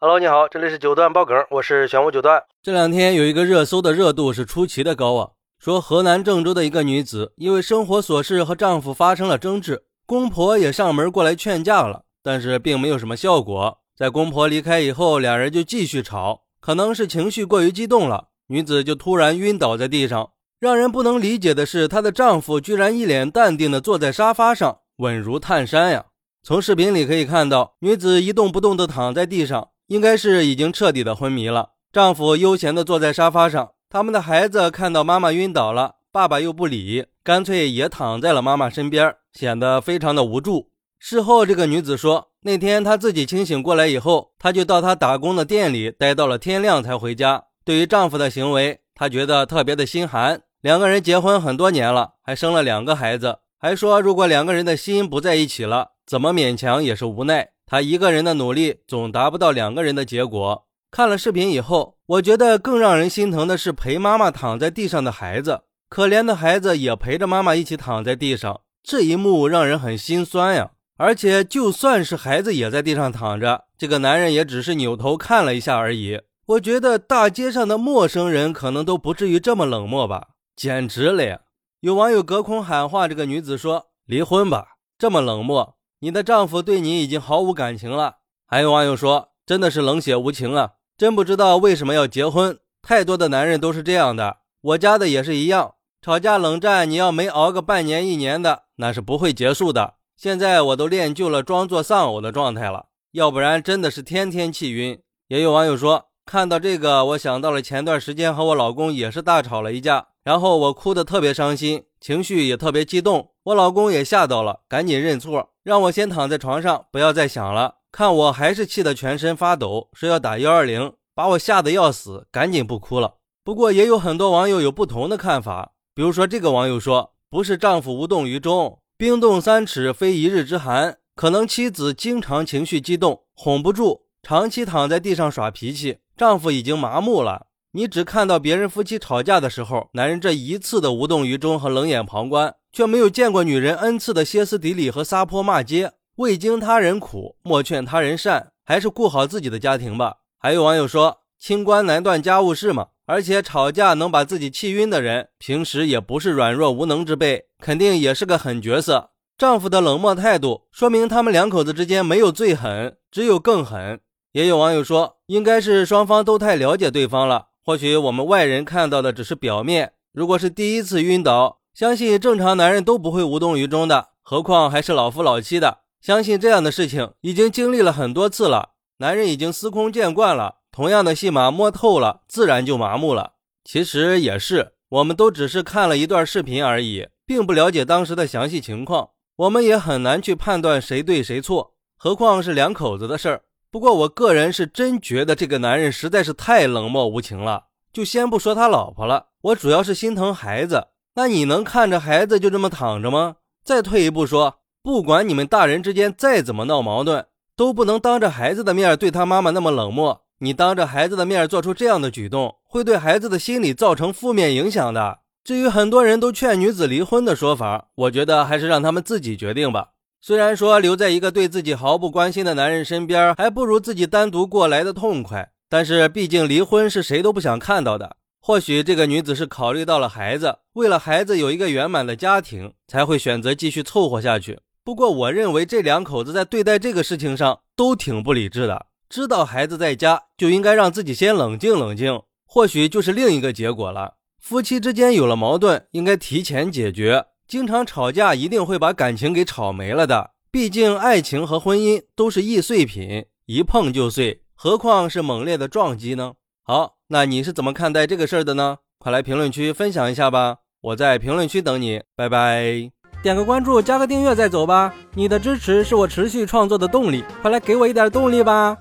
Hello，你好，这里是九段爆梗，我是玄武九段。这两天有一个热搜的热度是出奇的高啊，说河南郑州的一个女子因为生活琐事和丈夫发生了争执，公婆也上门过来劝架了，但是并没有什么效果。在公婆离开以后，两人就继续吵，可能是情绪过于激动了，女子就突然晕倒在地上。让人不能理解的是，她的丈夫居然一脸淡定地坐在沙发上，稳如泰山呀。从视频里可以看到，女子一动不动地躺在地上。应该是已经彻底的昏迷了。丈夫悠闲地坐在沙发上，他们的孩子看到妈妈晕倒了，爸爸又不理，干脆也躺在了妈妈身边，显得非常的无助。事后，这个女子说，那天她自己清醒过来以后，她就到她打工的店里待到了天亮才回家。对于丈夫的行为，她觉得特别的心寒。两个人结婚很多年了，还生了两个孩子，还说如果两个人的心不在一起了，怎么勉强也是无奈。他一个人的努力总达不到两个人的结果。看了视频以后，我觉得更让人心疼的是陪妈妈躺在地上的孩子，可怜的孩子也陪着妈妈一起躺在地上，这一幕让人很心酸呀。而且就算是孩子也在地上躺着，这个男人也只是扭头看了一下而已。我觉得大街上的陌生人可能都不至于这么冷漠吧，简直了呀！有网友隔空喊话这个女子说：“离婚吧，这么冷漠。”你的丈夫对你已经毫无感情了。还有网友说，真的是冷血无情啊！真不知道为什么要结婚。太多的男人都是这样的，我家的也是一样。吵架冷战，你要没熬个半年一年的，那是不会结束的。现在我都练就了装作丧偶的状态了，要不然真的是天天气晕。也有网友说，看到这个，我想到了前段时间和我老公也是大吵了一架，然后我哭得特别伤心，情绪也特别激动，我老公也吓到了，赶紧认错。让我先躺在床上，不要再想了。看我还是气得全身发抖，说要打幺二零，把我吓得要死，赶紧不哭了。不过也有很多网友有不同的看法，比如说这个网友说，不是丈夫无动于衷，冰冻三尺非一日之寒，可能妻子经常情绪激动，哄不住，长期躺在地上耍脾气，丈夫已经麻木了。你只看到别人夫妻吵架的时候，男人这一次的无动于衷和冷眼旁观。却没有见过女人 n 次的歇斯底里和撒泼骂街。未经他人苦，莫劝他人善，还是顾好自己的家庭吧。还有网友说，清官难断家务事嘛。而且吵架能把自己气晕的人，平时也不是软弱无能之辈，肯定也是个狠角色。丈夫的冷漠态度，说明他们两口子之间没有最狠，只有更狠。也有网友说，应该是双方都太了解对方了。或许我们外人看到的只是表面。如果是第一次晕倒，相信正常男人都不会无动于衷的，何况还是老夫老妻的。相信这样的事情已经经历了很多次了，男人已经司空见惯了，同样的戏码摸透了，自然就麻木了。其实也是，我们都只是看了一段视频而已，并不了解当时的详细情况，我们也很难去判断谁对谁错，何况是两口子的事儿。不过我个人是真觉得这个男人实在是太冷漠无情了。就先不说他老婆了，我主要是心疼孩子。那你能看着孩子就这么躺着吗？再退一步说，不管你们大人之间再怎么闹矛盾，都不能当着孩子的面对他妈妈那么冷漠。你当着孩子的面做出这样的举动，会对孩子的心理造成负面影响的。至于很多人都劝女子离婚的说法，我觉得还是让他们自己决定吧。虽然说留在一个对自己毫不关心的男人身边，还不如自己单独过来的痛快，但是毕竟离婚是谁都不想看到的。或许这个女子是考虑到了孩子，为了孩子有一个圆满的家庭，才会选择继续凑合下去。不过，我认为这两口子在对待这个事情上都挺不理智的。知道孩子在家，就应该让自己先冷静冷静，或许就是另一个结果了。夫妻之间有了矛盾，应该提前解决。经常吵架一定会把感情给吵没了的。毕竟，爱情和婚姻都是易碎品，一碰就碎，何况是猛烈的撞击呢？好。那你是怎么看待这个事儿的呢？快来评论区分享一下吧！我在评论区等你，拜拜！点个关注，加个订阅再走吧！你的支持是我持续创作的动力，快来给我一点动力吧！